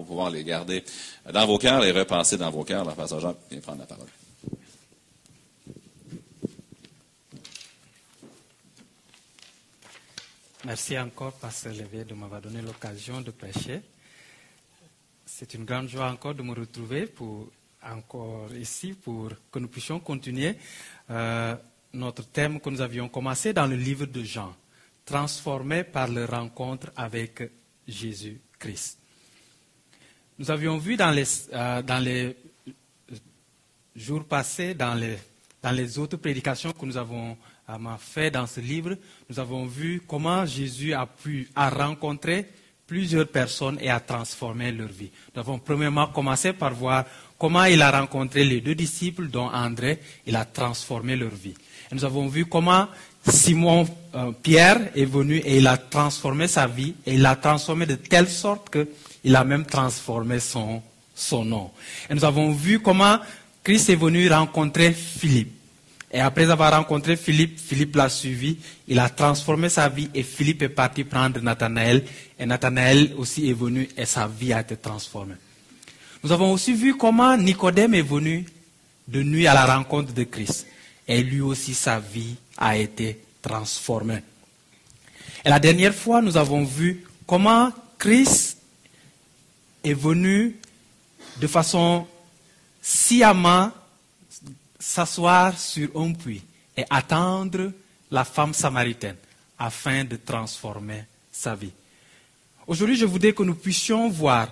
pour pouvoir les garder dans vos cœurs, les repenser dans vos cœurs. La Pasteur Jean vient prendre la parole. Merci encore, Pasteur Lévé, de m'avoir donné l'occasion de prêcher. C'est une grande joie encore de me retrouver pour, encore ici pour que nous puissions continuer euh, notre thème que nous avions commencé dans le livre de Jean, transformé par la rencontre avec Jésus-Christ. Nous avions vu dans les, euh, jours passés, dans les, autres prédications que nous avons euh, fait dans ce livre, nous avons vu comment Jésus a pu a rencontré plusieurs personnes et a transformé leur vie. Nous avons premièrement commencé par voir comment il a rencontré les deux disciples, dont André, il a transformé leur vie. Nous avons vu comment Simon euh, Pierre est venu et il a transformé sa vie et il l'a transformé de telle sorte qu'il a même transformé son, son nom. Et nous avons vu comment Christ est venu rencontrer Philippe. Et après avoir rencontré Philippe, Philippe l'a suivi, il a transformé sa vie et Philippe est parti prendre Nathanaël. Et Nathanaël aussi est venu et sa vie a été transformée. Nous avons aussi vu comment Nicodème est venu de nuit à la rencontre de Christ. Et lui aussi, sa vie a été transformée. Et la dernière fois, nous avons vu comment Christ est venu de façon sciemment s'asseoir sur un puits et attendre la femme samaritaine afin de transformer sa vie. Aujourd'hui, je voudrais que nous puissions voir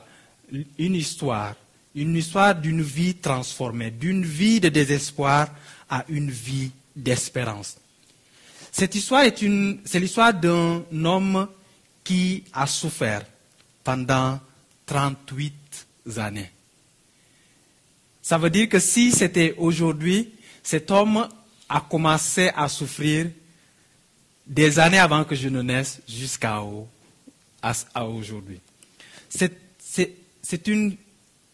une histoire, une histoire d'une vie transformée, d'une vie de désespoir à une vie d'espérance. Cette histoire est c'est l'histoire d'un homme qui a souffert pendant 38 années. Ça veut dire que si c'était aujourd'hui, cet homme a commencé à souffrir des années avant que je ne naisse jusqu'à aujourd'hui. C'est une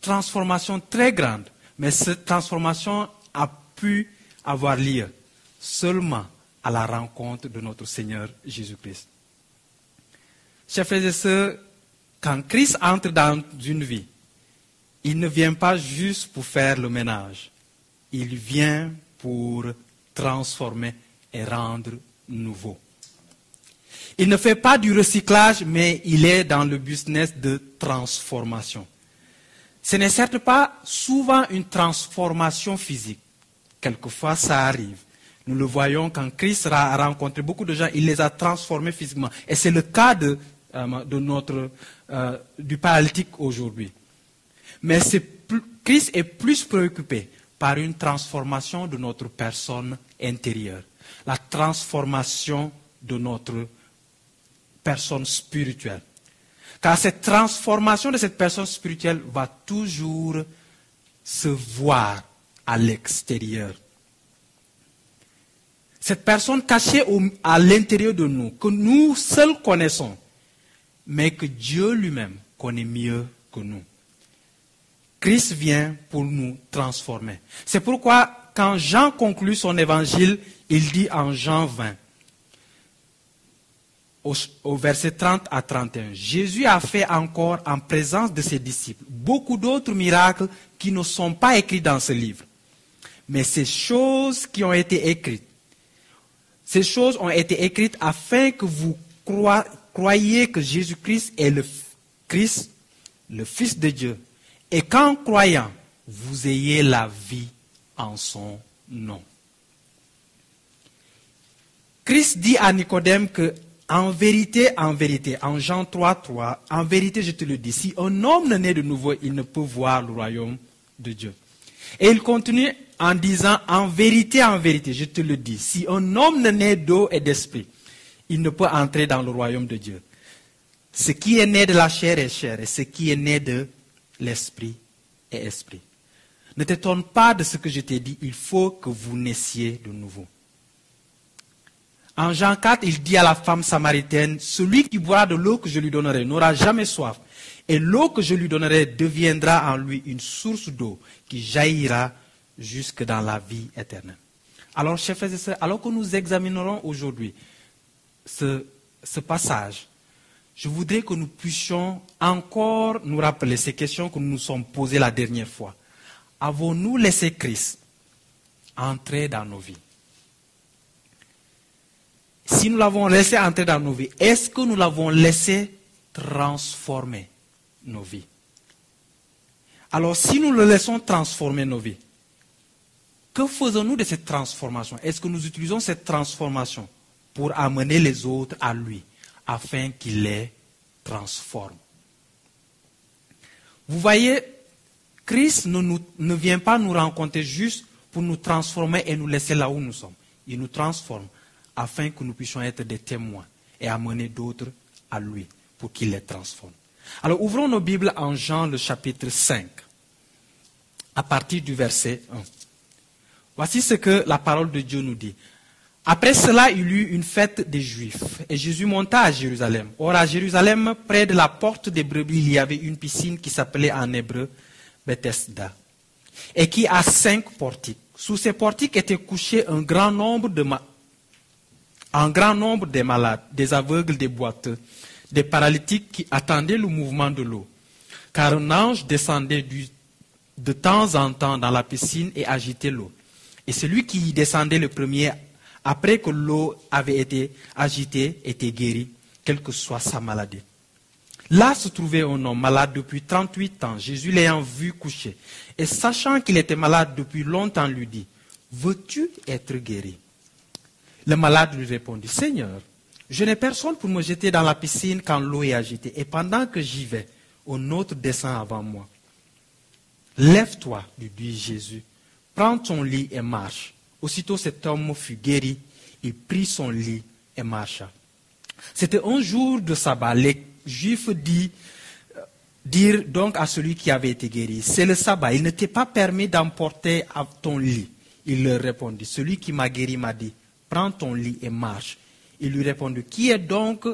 transformation très grande, mais cette transformation a pu avoir lieu seulement à la rencontre de notre Seigneur Jésus-Christ. Chers frères et sœurs, quand Christ entre dans une vie, il ne vient pas juste pour faire le ménage. Il vient pour transformer et rendre nouveau. Il ne fait pas du recyclage, mais il est dans le business de transformation. Ce n'est certes pas souvent une transformation physique. Quelquefois, ça arrive. Nous le voyons quand Christ a rencontré beaucoup de gens, il les a transformés physiquement. Et c'est le cas de, euh, notre, euh, du paralytique aujourd'hui. Mais Christ est plus préoccupé par une transformation de notre personne intérieure, la transformation de notre personne spirituelle. Car cette transformation de cette personne spirituelle va toujours se voir à l'extérieur. Cette personne cachée à l'intérieur de nous, que nous seuls connaissons, mais que Dieu lui-même connaît mieux que nous. Christ vient pour nous transformer. C'est pourquoi quand Jean conclut son évangile, il dit en Jean 20, au, verset 30 à 31, Jésus a fait encore en présence de ses disciples beaucoup d'autres miracles qui ne sont pas écrits dans ce livre. Mais ces choses qui ont été écrites, ces choses ont été écrites afin que vous croyiez que Jésus-Christ est le Christ, le Fils de Dieu, et qu'en croyant, vous ayez la vie en son nom. Christ dit à Nicodème que, en vérité, en vérité, en Jean 3, 3, en vérité, je te le dis, si un homme ne naît de nouveau, il ne peut voir le royaume de Dieu. Et il continue en disant, en vérité, en vérité, je te le dis, si un homme ne naît d'eau et d'esprit, il ne peut entrer dans le royaume de Dieu. Ce qui est né de la chair est chair, et ce qui est né de l'esprit et esprit. Ne t'étonne pas de ce que je t'ai dit, il faut que vous naissiez de nouveau. En Jean 4, il dit à la femme samaritaine, celui qui boira de l'eau que je lui donnerai n'aura jamais soif, et l'eau que je lui donnerai deviendra en lui une source d'eau qui jaillira jusque dans la vie éternelle. Alors, chers frères et sœurs, alors que nous examinerons aujourd'hui ce, passage, je voudrais que nous puissions encore nous rappeler ces questions que nous nous sommes posées la dernière fois. Avons-nous laissé Christ entrer dans nos vies? Si nous l'avons laissé entrer dans nos vies, est-ce que nous l'avons laissé transformer nos vies? Alors si nous le laissons transformer nos vies, que faisons-nous de cette transformation? Est-ce que nous utilisons cette transformation pour amener les autres à lui afin qu'il les transforme. Vous voyez, Christ ne, ne vient pas nous rencontrer juste pour nous transformer et nous laisser là où nous sommes. Il nous transforme afin que nous puissions être des témoins et amener d'autres à lui pour qu'il les transforme. Alors ouvrons nos Bibles en Jean le chapitre 5, à partir du verset 1. Voici ce que la parole de Dieu nous dit. Après cela, il y eut une fête des Juifs, et Jésus monta à Jérusalem. Or, à Jérusalem, près de la porte des brebis, il y avait une piscine qui s'appelait en hébreu Bethesda, et qui a cinq portiques. Sous ces portiques étaient couchés un grand nombre de, un grand nombre de malades, des aveugles, des boiteux, des paralytiques qui attendaient le mouvement de l'eau. Car un ange descendait de temps en temps dans la piscine et agitait l'eau. Et celui qui y descendait le premier après que l'eau avait été agitée, était guéri, quelle que soit sa maladie. Là se trouvait un homme malade depuis 38 ans. Jésus l'ayant vu coucher, et sachant qu'il était malade depuis longtemps, lui dit, veux-tu être guéri? Le malade lui répondit, Seigneur, je n'ai personne pour me jeter dans la piscine quand l'eau est agitée, et pendant que j'y vais, un autre descend avant moi. Lève-toi, lui dit Jésus, prends ton lit et marche. Aussitôt cet homme fut guéri, il prit son lit et marcha. C'était un jour de sabbat. Les Juifs euh, dirent donc à celui qui avait été guéri, c'est le sabbat, il ne t'est pas permis d'emporter ton lit. Il leur répondit, celui qui m'a guéri m'a dit, prends ton lit et marche. Il lui répondit, qui est donc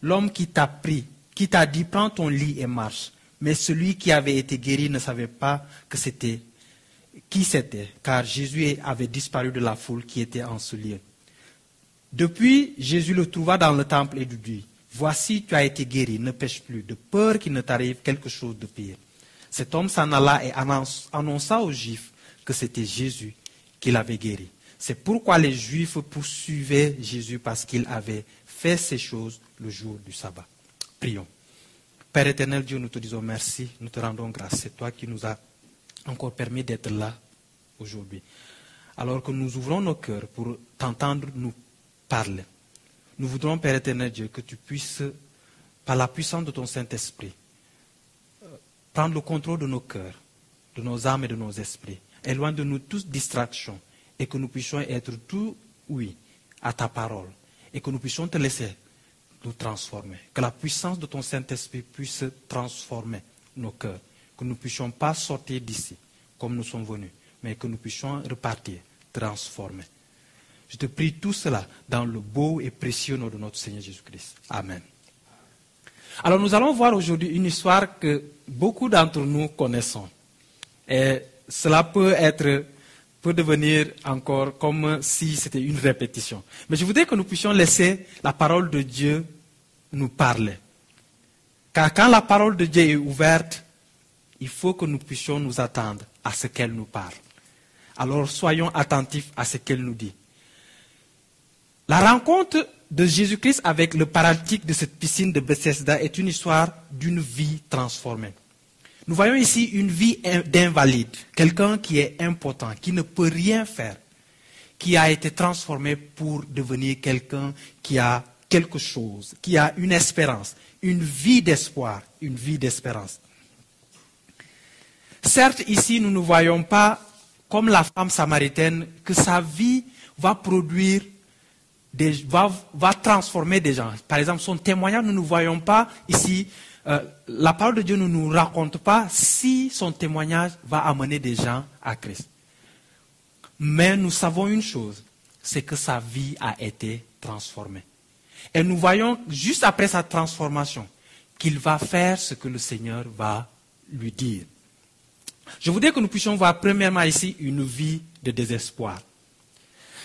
l'homme qui t'a pris, qui t'a dit, prends ton lit et marche Mais celui qui avait été guéri ne savait pas que c'était qui c'était, car Jésus avait disparu de la foule qui était en ce lieu. Depuis, Jésus le trouva dans le temple et lui dit, Voici, tu as été guéri, ne pêche plus, de peur qu'il ne t'arrive quelque chose de pire. Cet homme s'en alla et annonça aux Juifs que c'était Jésus qui l'avait guéri. C'est pourquoi les Juifs poursuivaient Jésus parce qu'il avait fait ces choses le jour du sabbat. Prions. Père éternel Dieu, nous te disons merci, nous te rendons grâce. C'est toi qui nous as encore permis d'être là aujourd'hui. Alors que nous ouvrons nos cœurs pour t'entendre nous parler. Nous voudrons, Père éternel Dieu, que tu puisses, par la puissance de ton Saint-Esprit, euh, prendre le contrôle de nos cœurs, de nos âmes et de nos esprits. Éloigne de nous toute distraction et que nous puissions être tout oui à ta parole et que nous puissions te laisser nous transformer. Que la puissance de ton Saint-Esprit puisse transformer nos cœurs que nous ne puissions pas sortir d'ici comme nous sommes venus, mais que nous puissions repartir transformés. Je te prie tout cela dans le beau et précieux nom de notre Seigneur Jésus-Christ. Amen. Alors nous allons voir aujourd'hui une histoire que beaucoup d'entre nous connaissons. Et cela peut être, peut devenir encore comme si c'était une répétition. Mais je voudrais que nous puissions laisser la parole de Dieu nous parler. Car quand la parole de Dieu est ouverte, il faut que nous puissions nous attendre à ce qu'elle nous parle. Alors soyons attentifs à ce qu'elle nous dit. La rencontre de Jésus-Christ avec le paralytique de cette piscine de Bethesda est une histoire d'une vie transformée. Nous voyons ici une vie d'invalide, quelqu'un qui est impotent, qui ne peut rien faire, qui a été transformé pour devenir quelqu'un qui a quelque chose, qui a une espérance, une vie d'espoir, une vie d'espérance. Certes, ici, nous ne voyons pas, comme la femme samaritaine, que sa vie va produire, va, transformer des gens. Par exemple, son témoignage, nous ne voyons pas ici, euh, la parole de Dieu ne nous raconte pas si son témoignage va amener des gens à Christ. Mais nous savons une chose, c'est que sa vie a été transformée. Et nous voyons juste après sa transformation qu'il va faire ce que le Seigneur va lui dire. Je voudrais que nous puissions voir premièrement ici une vie de désespoir.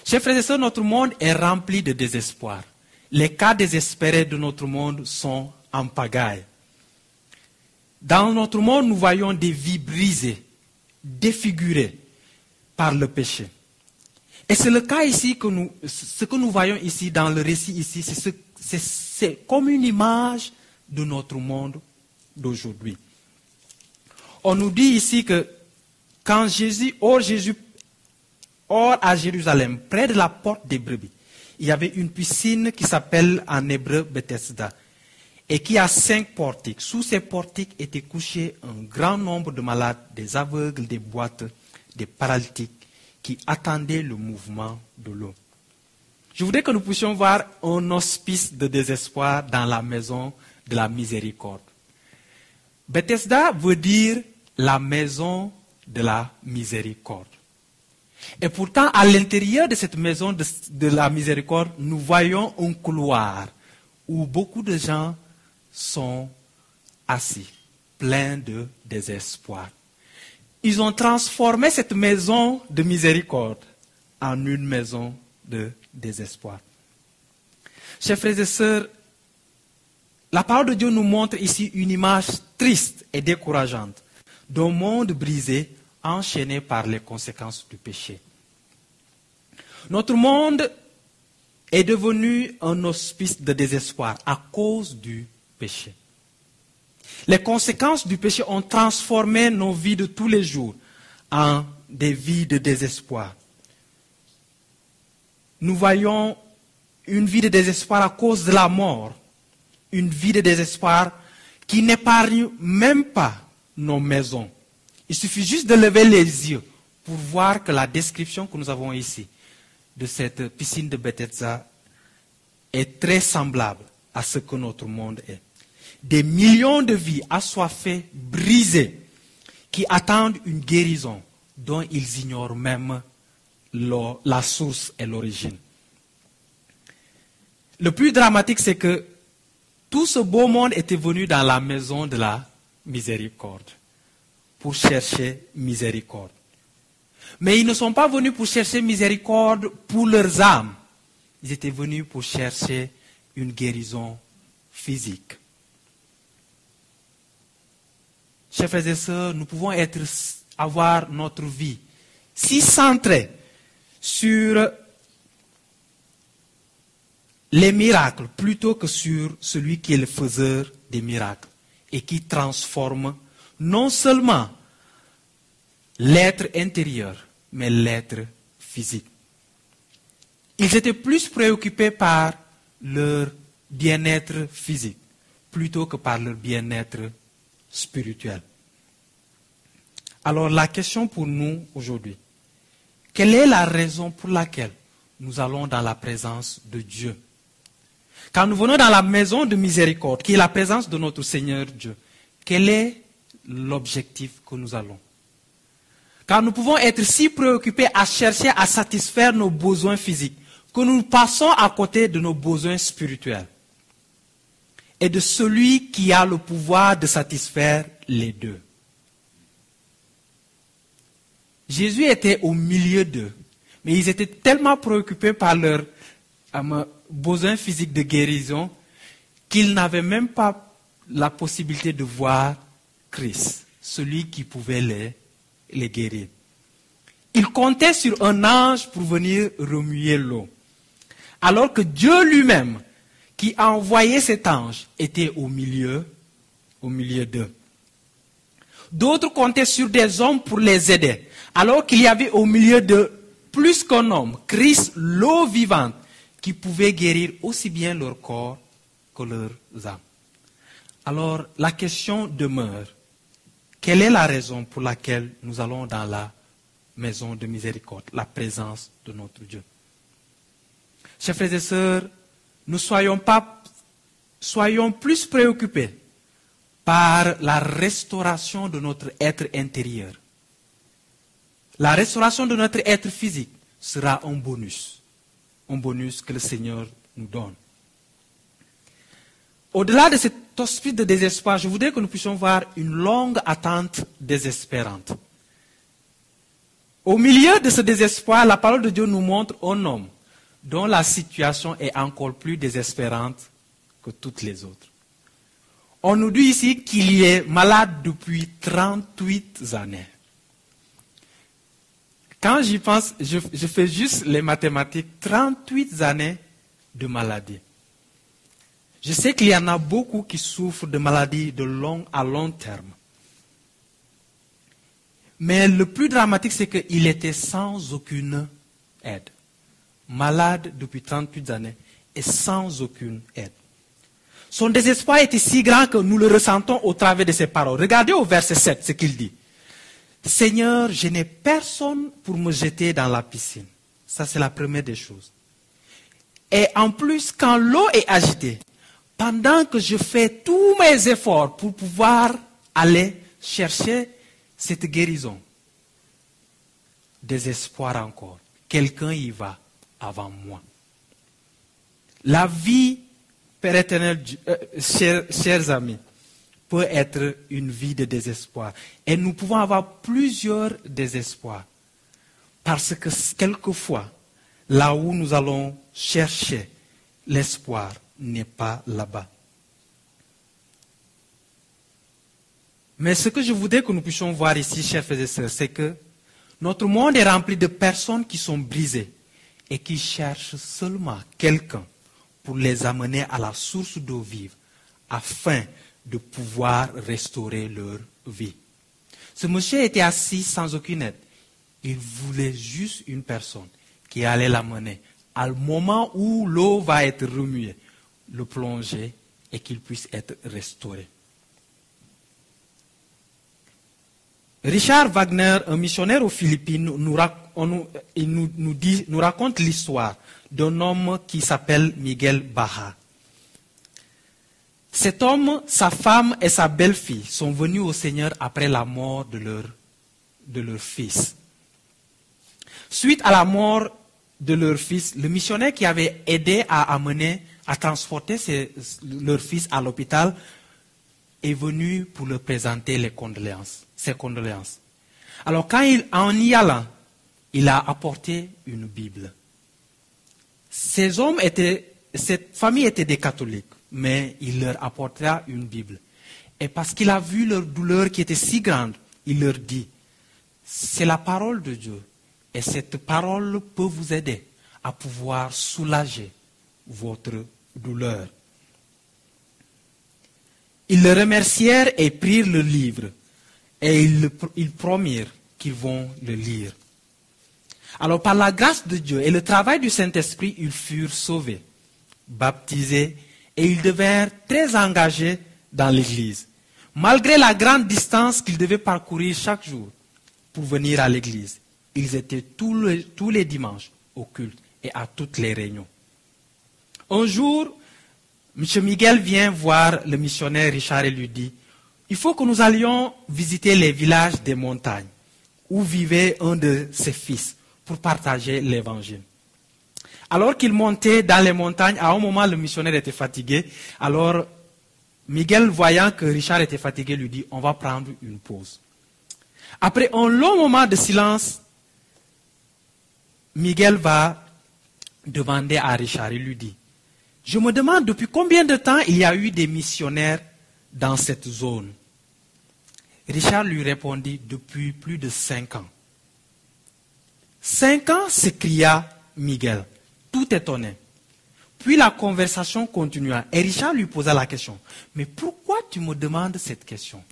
Chers frères et sœurs, notre monde est rempli de désespoir. Les cas désespérés de notre monde sont en pagaille. Dans notre monde, nous voyons des vies brisées, défigurées par le péché. Et c'est le cas ici que nous, ce que nous voyons ici dans le récit ici, c'est comme une image de notre monde d'aujourd'hui. On nous dit ici que quand Jésus, hors Jésus, hors à Jérusalem, près de la porte des brebis, il y avait une piscine qui s'appelle en hébreu Bethesda et qui a cinq portiques. Sous ces portiques étaient couchés un grand nombre de malades, des aveugles, des boîtes, des paralytiques qui attendaient le mouvement de l'eau. Je voudrais que nous puissions voir un hospice de désespoir dans la maison de la miséricorde. Bethesda veut dire la maison de la miséricorde. Et pourtant, à l'intérieur de cette maison de, la miséricorde, nous voyons un couloir où beaucoup de gens sont assis, pleins de désespoir. Ils ont transformé cette maison de miséricorde en une maison de désespoir. Chers frères et sœurs, la parole de Dieu nous montre ici une image triste et décourageante d'un monde brisé, enchaîné par les conséquences du péché. Notre monde est devenu un hospice de désespoir à cause du péché. Les conséquences du péché ont transformé nos vies de tous les jours en des vies de désespoir. Nous voyons une vie de désespoir à cause de la mort, une vie de désespoir qui n'épargne même pas nos maisons. Il suffit juste de lever les yeux pour voir que la description que nous avons ici de cette piscine de Bethesda est très semblable à ce que notre monde est. Des millions de vies assoiffées, brisées, qui attendent une guérison dont ils ignorent même la source et l'origine. Le plus dramatique, c'est que tout ce beau monde était venu dans la maison de la miséricorde pour chercher miséricorde. Mais ils ne sont pas venus pour chercher miséricorde pour leurs âmes. Ils étaient venus pour chercher une guérison physique. Chers frères et sœurs, nous pouvons être, avoir notre vie si centrée sur les miracles plutôt que sur celui qui est le faiseur des miracles et qui transforme non seulement l'être intérieur, mais l'être physique. Ils étaient plus préoccupés par leur bien-être physique plutôt que par leur bien-être spirituel. Alors la question pour nous aujourd'hui, quelle est la raison pour laquelle nous allons dans la présence de Dieu? Quand nous venons dans la maison de miséricorde, qui est la présence de notre Seigneur Dieu, quel est l'objectif que nous allons? Car nous pouvons être si préoccupés à chercher à satisfaire nos besoins physiques que nous passons à côté de nos besoins spirituels et de celui qui a le pouvoir de satisfaire les deux. Jésus était au milieu d'eux, mais ils étaient tellement préoccupés par leurs euh, besoins physiques de guérison qu'ils n'avaient même pas la possibilité de voir Christ, celui qui pouvait les les guérir. Il comptait sur un ange pour venir remuer l'eau. Alors que Dieu lui-même, qui a envoyé cet ange, était au milieu, au milieu d'eux. D'autres comptaient sur des hommes pour les aider, alors qu'il y avait au milieu d'eux plus qu'un homme, Christ, l'eau vivante, qui pouvait guérir aussi bien leur corps que leurs âmes. Alors la question demeure, quelle est la raison pour laquelle nous allons dans la maison de miséricorde, la présence de notre Dieu? Chers frères et sœurs, ne soyons pas, soyons plus préoccupés par la restauration de notre être intérieur. La restauration de notre être physique sera un bonus, un bonus que le Seigneur nous donne. Au-delà de cet hospice de désespoir, je voudrais que nous puissions voir une longue attente désespérante. Au milieu de ce désespoir, la parole de Dieu nous montre un homme dont la situation est encore plus désespérante que toutes les autres. On nous dit ici qu'il est malade depuis 38 années. Quand j'y pense, je, fais juste les mathématiques. 38 années de maladie. Je sais qu'il y en a beaucoup qui souffrent de maladies de long à long terme. Mais le plus dramatique, c'est qu'il était sans aucune aide. Malade depuis 38 années et sans aucune aide. Son désespoir était si grand que nous le ressentons au travers de ses paroles. Regardez au verset 7 ce qu'il dit. Seigneur, je n'ai personne pour me jeter dans la piscine. Ça, c'est la première des choses. Et en plus, quand l'eau est agitée, pendant que je fais tous mes efforts pour pouvoir aller chercher cette guérison, désespoir encore, quelqu'un y va avant moi. La vie, Père éternel, euh, chers, amis, peut être une vie de désespoir. Et nous pouvons avoir plusieurs désespoirs. Parce que quelquefois, là où nous allons chercher l'espoir n'est pas là-bas. Mais ce que je voudrais que nous puissions voir ici, chers frères et sœurs, c'est que notre monde est rempli de personnes qui sont brisées et qui cherchent seulement quelqu'un pour les amener à la source d'eau vive afin de pouvoir restaurer leur vie. Ce monsieur était assis sans aucune aide. Il voulait juste une personne qui allait l'amener à moment où l'eau va être remuée, le plonger et qu'il puisse être restauré. Richard Wagner, un missionnaire aux Philippines, nous, nous raconte l'histoire d'un homme qui s'appelle Miguel Baja. Cet homme, sa femme et sa belle-fille sont venus au Seigneur après la mort de leur, fils. Suite à la mort de leur fils, le missionnaire qui avait aidé à amener, à transporter leur fils à l'hôpital, est venu pour leur présenter ses condoléances. Alors quand il, en y allant, il a apporté une Bible. Ces hommes étaient, cette famille était des catholiques, mais il leur apporta une Bible. Et parce qu'il a vu leur douleur qui était si grande, il leur dit, c'est la parole de Dieu. Et cette parole peut vous aider à pouvoir soulager votre douleur. Ils le remercièrent et prirent le livre. Et ils, ils promirent qu'ils vont le lire. Alors par la grâce de Dieu et le travail du Saint-Esprit, ils furent sauvés, baptisés et ils devinrent très engagés dans l'Église. Malgré la grande distance qu'ils devaient parcourir chaque jour pour venir à l'Église, ils étaient tous les, dimanches au culte et à toutes les réunions. Un jour, M. Miguel vient voir le missionnaire Richard et lui dit, il faut que nous allions visiter les villages des montagnes où vivait un de ses fils pour partager l'évangile. Alors qu'il montait dans les montagnes, à un moment le missionnaire était fatigué. Alors Miguel, voyant que Richard était fatigué, lui dit, on va prendre une pause. Après un long moment de silence, Miguel va demander à Richard, il lui dit, je me demande depuis combien de temps il y a eu des missionnaires dans cette zone. Richard lui répondit, depuis plus de cinq ans. Cinq ans s'écria Miguel, tout étonné. Puis la conversation continua et Richard lui posa la question, mais pourquoi tu me demandes cette question?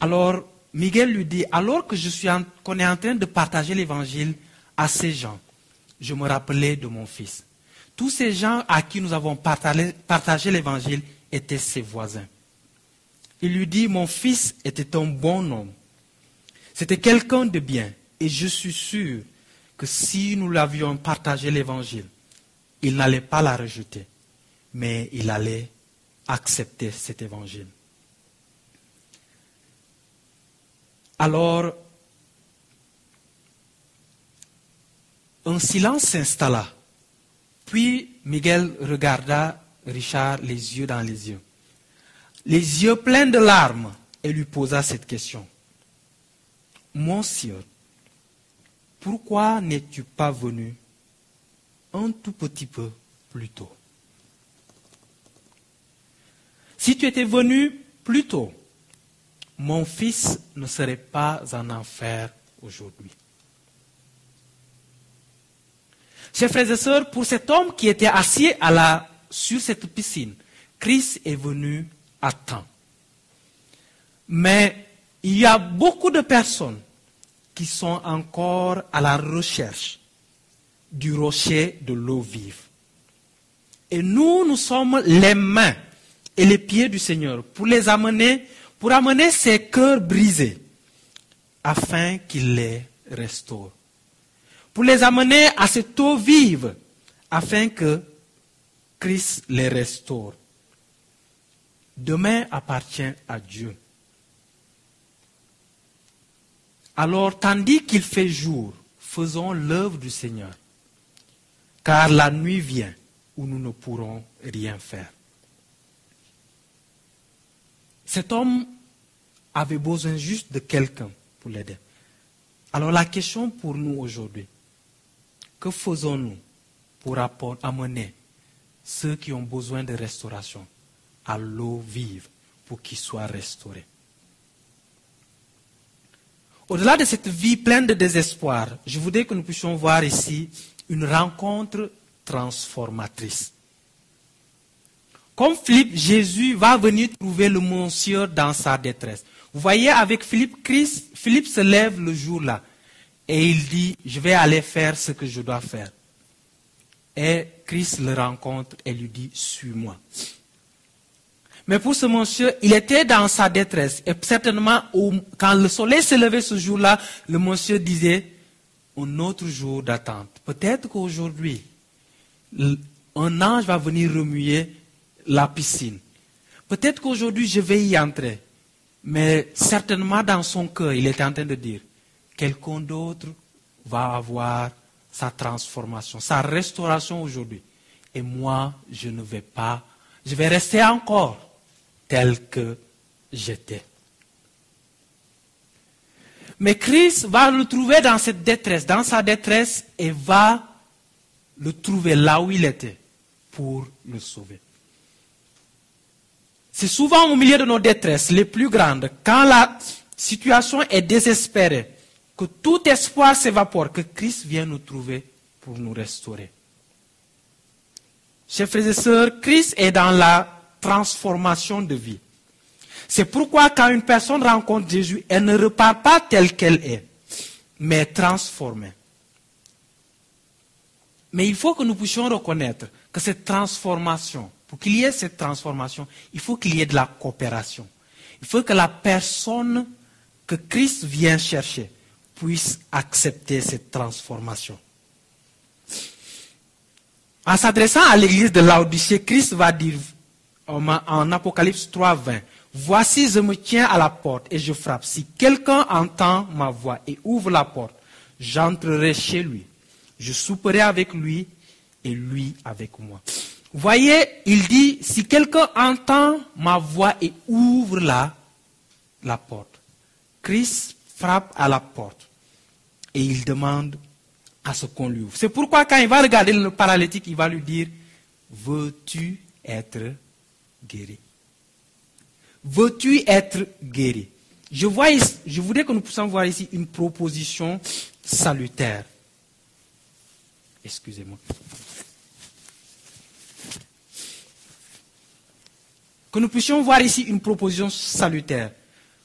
Alors Miguel lui dit, alors que je suis qu'on est en train de partager l'évangile à ces gens, je me rappelais de mon fils. Tous ces gens à qui nous avons partagé, partagé l'évangile étaient ses voisins. Il lui dit, mon fils était un bon homme. C'était quelqu'un de bien. Et je suis sûr que si nous l'avions partagé l'évangile, il n'allait pas la rejeter, mais il allait accepter cet évangile. Alors, un silence s'installa. Puis Miguel regarda Richard les yeux dans les yeux, les yeux pleins de larmes, et lui posa cette question. Monsieur, pourquoi n'es-tu pas venu un tout petit peu plus tôt? Si tu étais venu plus tôt, mon fils ne serait pas en enfer aujourd'hui. Chers frères et sœurs, pour cet homme qui était assis sur cette piscine, Christ est venu à temps. Mais il y a beaucoup de personnes qui sont encore à la recherche du rocher de l'eau vive. Et nous, nous sommes les mains et les pieds du Seigneur pour les amener, pour amener ces cœurs brisés, afin qu'il les restaure. Pour les amener à cette eau vive, afin que Christ les restaure. Demain appartient à Dieu. Alors, tandis qu'il fait jour, faisons l'œuvre du Seigneur, car la nuit vient où nous ne pourrons rien faire. Cet homme avait besoin juste de quelqu'un pour l'aider. Alors la question pour nous aujourd'hui, que faisons-nous pour amener ceux qui ont besoin de restauration à l'eau vive pour qu'ils soient restaurés? Au-delà de cette vie pleine de désespoir, je voudrais que nous puissions voir ici une rencontre transformatrice. Comme Philippe, Jésus va venir trouver le monsieur dans sa détresse. Vous voyez, avec Philippe, Christ, Philippe se lève le jour-là et il dit, je vais aller faire ce que je dois faire. Et Christ le rencontre et lui dit, suis-moi. Mais pour ce monsieur, il était dans sa détresse. Et certainement, quand le soleil s'est levé ce jour-là, le monsieur disait, un autre jour d'attente. Peut-être qu'aujourd'hui, un ange va venir remuer la piscine. Peut-être qu'aujourd'hui, je vais y entrer. Mais certainement, dans son cœur, il était en train de dire, quelqu'un d'autre va avoir sa transformation, sa restauration aujourd'hui. Et moi, je ne vais pas, je vais rester encore tel que j'étais. Mais Christ va le trouver dans cette détresse, dans sa détresse, et va le trouver là où il était pour le sauver. C'est souvent au milieu de nos détresses les plus grandes, quand la situation est désespérée, que tout espoir s'évapore, que Christ vient nous trouver pour nous restaurer. Chers frères et sœurs, Christ est dans la transformation de vie. C'est pourquoi quand une personne rencontre Jésus, elle ne repart pas telle qu'elle est, mais transformée. Mais il faut que nous puissions reconnaître que cette transformation, pour qu'il y ait cette transformation, il faut qu'il y ait de la coopération. Il faut que la personne que Christ vient chercher puisse accepter cette transformation. En s'adressant à l'église de Laodicée, Christ va dire en Apocalypse 3, 20, Voici, je me tiens à la porte et je frappe. Si quelqu'un entend ma voix et ouvre la porte, j'entrerai chez lui. Je souperai avec lui et lui avec moi. Voyez, il dit, si quelqu'un entend ma voix et ouvre la, la porte, Christ frappe à la porte et il demande à ce qu'on lui ouvre. C'est pourquoi quand il va regarder le paralytique, il va lui dire, veux-tu être guéri Veux-tu être guéri? Je, vois, je voudrais que nous puissions voir ici une proposition salutaire. Excusez-moi. que nous puissions voir ici une proposition salutaire.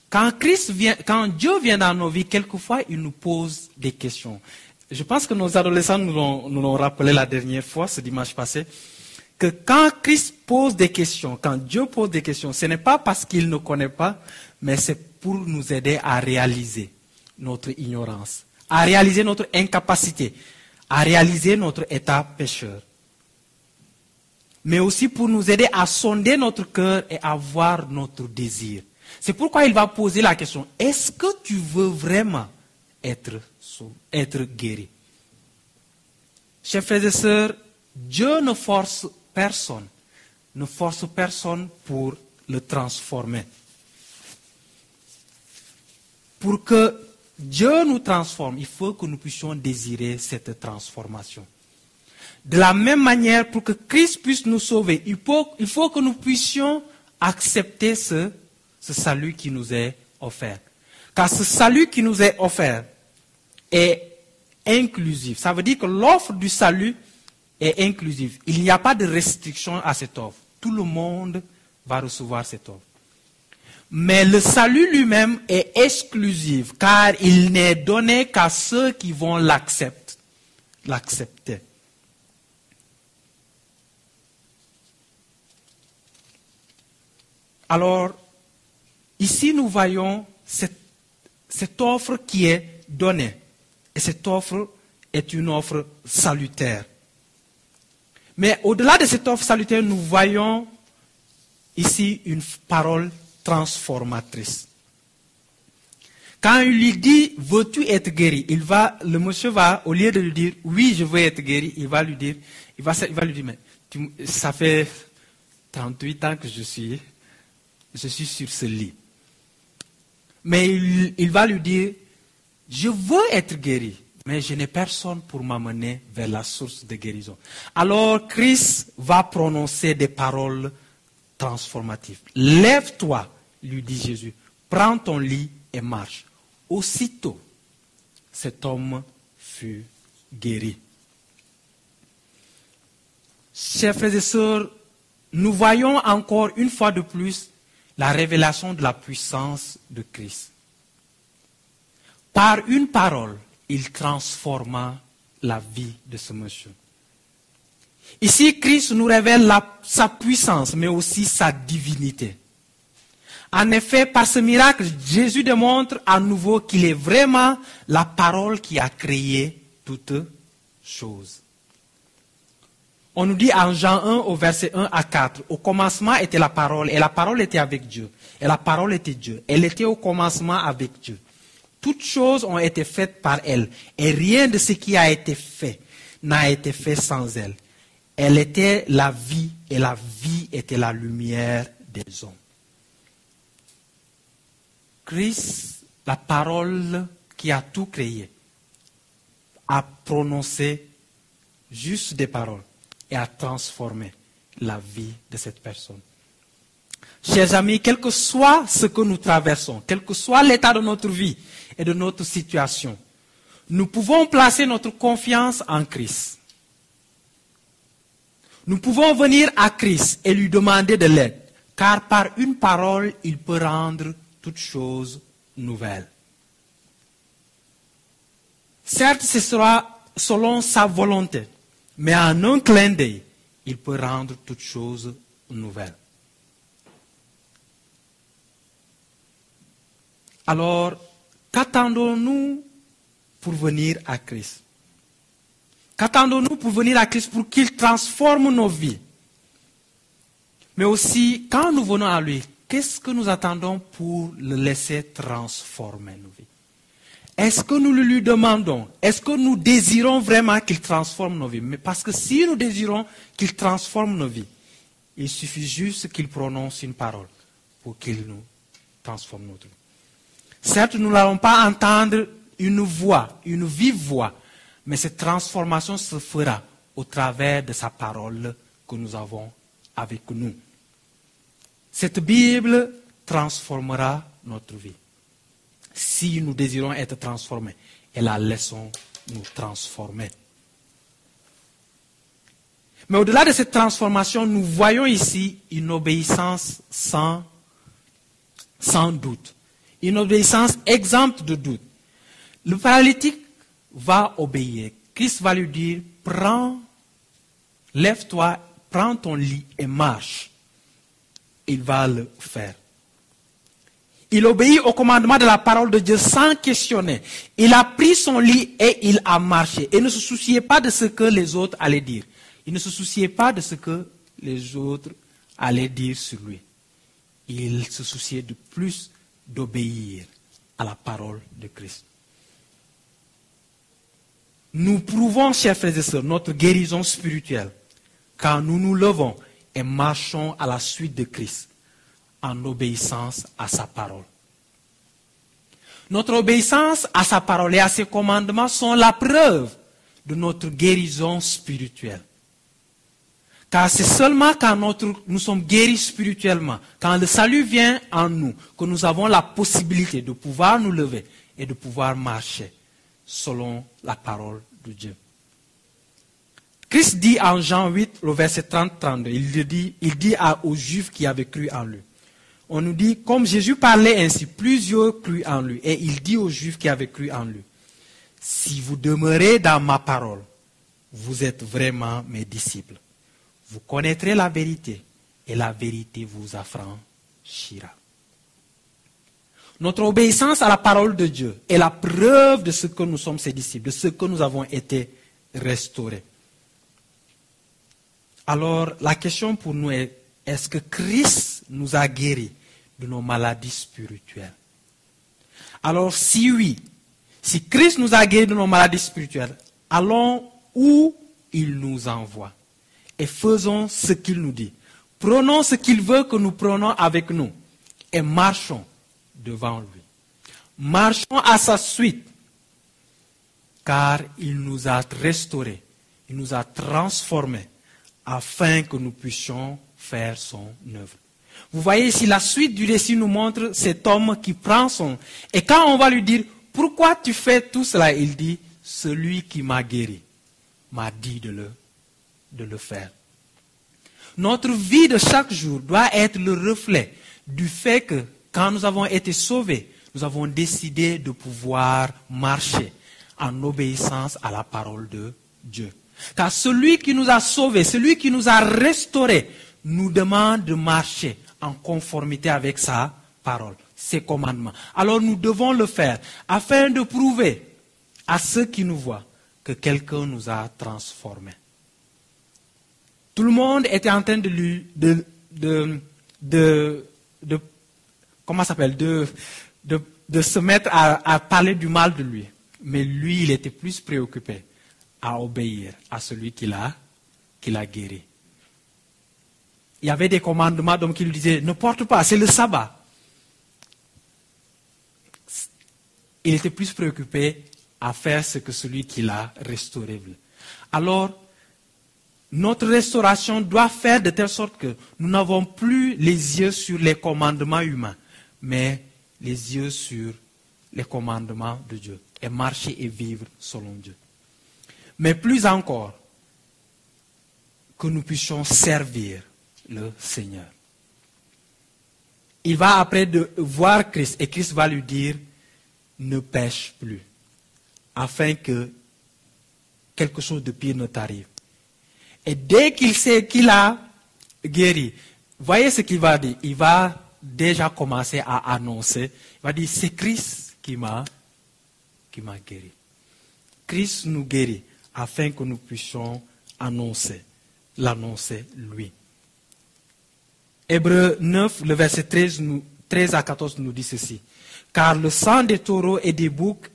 Quand, Christ vient, quand Dieu vient dans nos vies, quelquefois, il nous pose des questions. Je pense que nos adolescents nous l'ont rappelé la dernière fois, ce dimanche passé, que quand Christ pose des questions, quand Dieu pose des questions, ce n'est pas parce qu'il ne connaît pas, mais c'est pour nous aider à réaliser notre ignorance, à réaliser notre incapacité, à réaliser notre état pécheur mais aussi pour nous aider à sonder notre cœur et à voir notre désir. C'est pourquoi il va poser la question, est-ce que tu veux vraiment être, être guéri? Chers frères et sœurs, Dieu ne force personne, ne force personne pour le transformer. Pour que Dieu nous transforme, il faut que nous puissions désirer cette transformation. De la même manière, pour que Christ puisse nous sauver, il faut, que nous puissions accepter ce, ce salut qui nous est offert. Car ce salut qui nous est offert est inclusif. Ça veut dire que l'offre du salut est inclusive. Il n'y a pas de restriction à cette offre. Tout le monde va recevoir cette offre. Mais le salut lui-même est exclusif car il n'est donné qu'à ceux qui vont l'accepter. Alors, ici nous voyons cette offre qui est donnée. Et cette offre est une offre salutaire. Mais au-delà de cette offre salutaire, nous voyons ici une parole transformatrice. Quand il lui dit veux-tu être guéri, il va, le monsieur va, au lieu de lui dire oui, je veux être guéri, il va lui dire, il va, lui dire mais ça fait 38 ans que je suis, je suis sur ce lit. Mais il va lui dire je veux être guéri, mais je n'ai personne pour m'amener vers la source de guérison. Alors Christ va prononcer des paroles transformatives. Lève-toi, lui dit Jésus, prends ton lit et marche. Aussitôt, cet homme fut guéri. Chers frères et sœurs, nous voyons encore une fois de plus la révélation de la puissance de Christ. Par une parole, il transforma la vie de ce monsieur. Ici, Christ nous révèle sa puissance, mais aussi sa divinité. En effet, par ce miracle, Jésus démontre à nouveau qu'il est vraiment la parole qui a créé toutes choses. On nous dit en Jean 1 au verset 1 à 4, au commencement était la parole, et la parole était avec Dieu, et la parole était Dieu. Elle était au commencement avec Dieu. Toutes choses ont été faites par elle, et rien de ce qui a été fait n'a été fait sans elle. Elle était la vie, et la vie était la lumière des hommes. Christ, la parole qui a tout créé, a prononcé juste des paroles et a transformé la vie de cette personne. Chers amis, quel que soit ce que nous traversons, quel que soit l'état de notre vie et de notre situation, nous pouvons placer notre confiance en Christ. Nous pouvons venir à Christ et lui demander de l'aide, car par une parole, il peut rendre toutes choses nouvelles. Certes, ce sera selon sa volonté, mais en un clin d'œil, il peut rendre toutes choses nouvelles. Alors, qu'attendons-nous pour venir à Christ? Qu'attendons-nous pour venir à Christ pour qu'il transforme nos vies? Mais aussi, quand nous venons à lui, qu'est-ce que nous attendons pour le laisser transformer nos vies? Est-ce que nous le lui demandons? Est-ce que nous désirons vraiment qu'il transforme nos vies? Mais Parce que si nous désirons qu'il transforme nos vies, il suffit juste qu'il prononce une parole pour qu'il nous transforme notre vie. Certes, nous n'allons pas entendre une voix, une vive voix, mais cette transformation se fera au travers de sa parole que nous avons avec nous. Cette Bible transformera notre vie. Si nous désirons être transformés, et la laissons nous transformer. Mais au-delà de cette transformation, nous voyons ici une obéissance sans, sans doute une obéissance exempte de doute. Le paralytique va obéir. Christ va lui dire, prends, lève-toi, prends ton lit et marche. Il va le faire. Il obéit au commandement de la parole de Dieu sans questionner. Il a pris son lit et il a marché. Et ne se souciait pas de ce que les autres allaient dire. Il ne se souciait pas de ce que les autres allaient dire sur lui. Il se souciait de plus d'obéir à la parole de Christ. Nous prouvons, chers frères et sœurs, notre guérison spirituelle quand nous nous levons et marchons à la suite de Christ en obéissance à sa parole. Notre obéissance à sa parole et à ses commandements sont la preuve de notre guérison spirituelle. Car c'est seulement quand nous sommes guéris spirituellement, quand le salut vient en nous, que nous avons la possibilité de pouvoir nous lever et de pouvoir marcher selon la parole de Dieu. Christ dit en Jean 8, le verset 30-32, il dit, il dit aux Juifs qui avaient cru en lui. On nous dit, comme Jésus parlait ainsi, plusieurs cru en lui. Et il dit aux Juifs qui avaient cru en lui, si vous demeurez dans ma parole, vous êtes vraiment mes disciples. Vous connaîtrez la vérité et la vérité vous affranchira. Notre obéissance à la parole de Dieu est la preuve de ce que nous sommes ses disciples, de ce que nous avons été restaurés. Alors la question pour nous est, est-ce que Christ nous a guéris de nos maladies spirituelles? Alors si oui, si Christ nous a guéris de nos maladies spirituelles, allons où il nous envoie? Et faisons ce qu'il nous dit. Prenons ce qu'il veut que nous prenons avec nous et marchons devant lui. Marchons à sa suite, car il nous a restaurés, il nous a transformés afin que nous puissions faire son œuvre. Vous voyez ici, la suite du récit nous montre cet homme qui prend son... Et quand on va lui dire, pourquoi tu fais tout cela? Il dit, celui qui m'a guéri m'a dit de le, de le faire. Notre vie de chaque jour doit être le reflet du fait que quand nous avons été sauvés, nous avons décidé de pouvoir marcher en obéissance à la parole de Dieu. Car celui qui nous a sauvés, celui qui nous a restaurés, nous demande de marcher en conformité avec sa parole, ses commandements. Alors nous devons le faire afin de prouver à ceux qui nous voient que quelqu'un nous a transformés. Tout le monde était en train de lui, se mettre à, parler du mal de lui. Mais lui, il était plus préoccupé à obéir à celui qui l'a, qui guéri. Il y avait des commandements, donc il lui disait, ne porte pas, c'est le sabbat. Il était plus préoccupé à faire ce que celui qui l'a restauré Alors, notre restauration doit faire de telle sorte que nous n'avons plus les yeux sur les commandements humains, mais les yeux sur les commandements de Dieu et marcher et vivre selon Dieu. Mais plus encore, que nous puissions servir le Seigneur. Il va après voir Christ et Christ va lui dire, ne pêche plus, afin que quelque chose de pire ne t'arrive. Et dès qu'il sait qu'il a guéri, voyez ce qu'il va dire. Il va déjà commencer à annoncer. Il va dire, c'est Christ qui m'a, qui m'a guéri. Christ nous guérit afin que nous puissions annoncer, l'annoncer lui. Hébreu 9, le verset 13, 13 à 14 nous dit ceci. Car le sang des taureaux et des boucs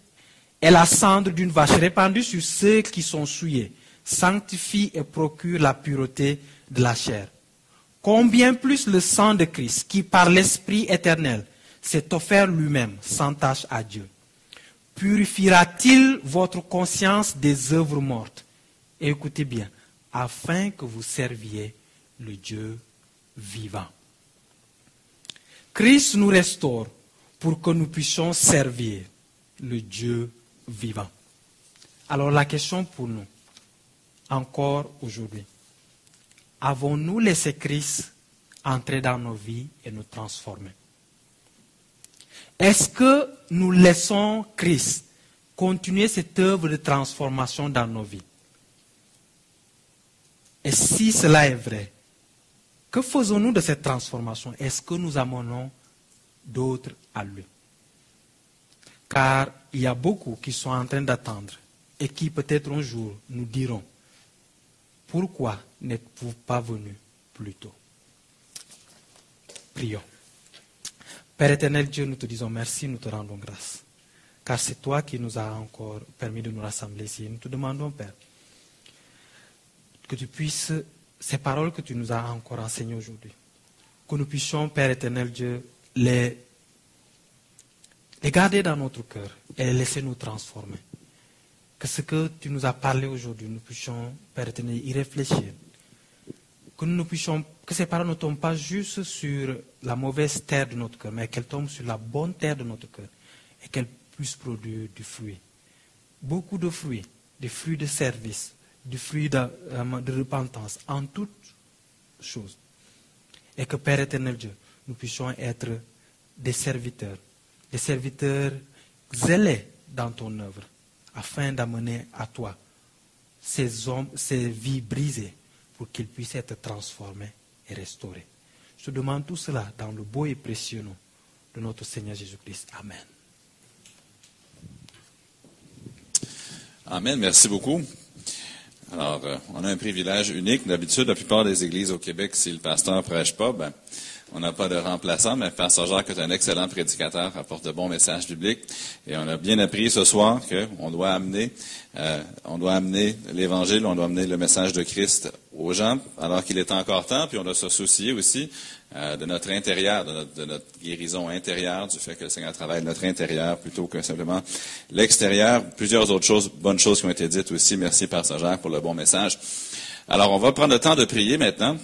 est la cendre d'une vache répandue sur ceux qui sont souillés sanctifie et procure la pureté de la chair. Combien plus le sang de Christ, qui par l'Esprit éternel s'est offert lui-même sans tâche à Dieu, purifiera-t-il votre conscience des œuvres mortes? Écoutez bien, afin que vous serviez le Dieu vivant. Christ nous restaure pour que nous puissions servir le Dieu vivant. Alors la question pour nous, encore aujourd'hui. Avons-nous laissé Christ entrer dans nos vies et nous transformer? Est-ce que nous laissons Christ continuer cette œuvre de transformation dans nos vies? Et si cela est vrai, que faisons-nous de cette transformation? Est-ce que nous amenons d'autres à lui? Car il y a beaucoup qui sont en train d'attendre et qui peut-être un jour nous diront, pourquoi n'êtes-vous pas venu plus tôt? Prions. Père éternel Dieu, nous te disons merci, nous te rendons grâce. Car c'est toi qui nous as encore permis de nous rassembler ici. Nous te demandons, Père, que tu puisses, ces paroles que tu nous as encore enseignées aujourd'hui, que nous puissions, Père éternel Dieu, les, les garder dans notre cœur et les laisser nous transformer que ce que tu nous as parlé aujourd'hui, nous puissions, Père éternel, y réfléchir que nous puissions, que ces paroles ne tombent pas juste sur la mauvaise terre de notre cœur, mais qu'elles tombent sur la bonne terre de notre cœur et qu'elles puissent produire du fruit. Beaucoup de fruits, des fruits de service, du fruit de, euh, de repentance, en toutes choses. Et que Père éternel Dieu, nous puissions être des serviteurs, des serviteurs zélés dans ton œuvre, afin d'amener à toi ces hommes, ces vies brisées, pour qu'ils puissent être transformés et restaurés. Je te demande tout cela dans le beau et précieux nom de notre Seigneur Jésus-Christ. Amen. Amen. Merci beaucoup. Alors, euh, on a un privilège unique. D'habitude, la plupart des églises au Québec, si le pasteur ne prêche pas, ben, on n'a pas de remplaçant, mais Pasteur Jacques est un excellent prédicateur, apporte de bons messages bibliques. Et on a bien appris ce soir qu'on doit amener, euh, on doit amener l'Évangile, on doit amener le message de Christ aux gens, alors qu'il est encore temps, puis on doit se soucier aussi euh, de notre intérieur, de notre, guérison intérieure, du fait que le Seigneur travaille notre intérieur plutôt que simplement l'extérieur. Plusieurs autres choses, bonnes choses qui ont été dites aussi. Merci, Pasteur Jacques, pour le bon message. Alors, on va prendre le temps de prier maintenant.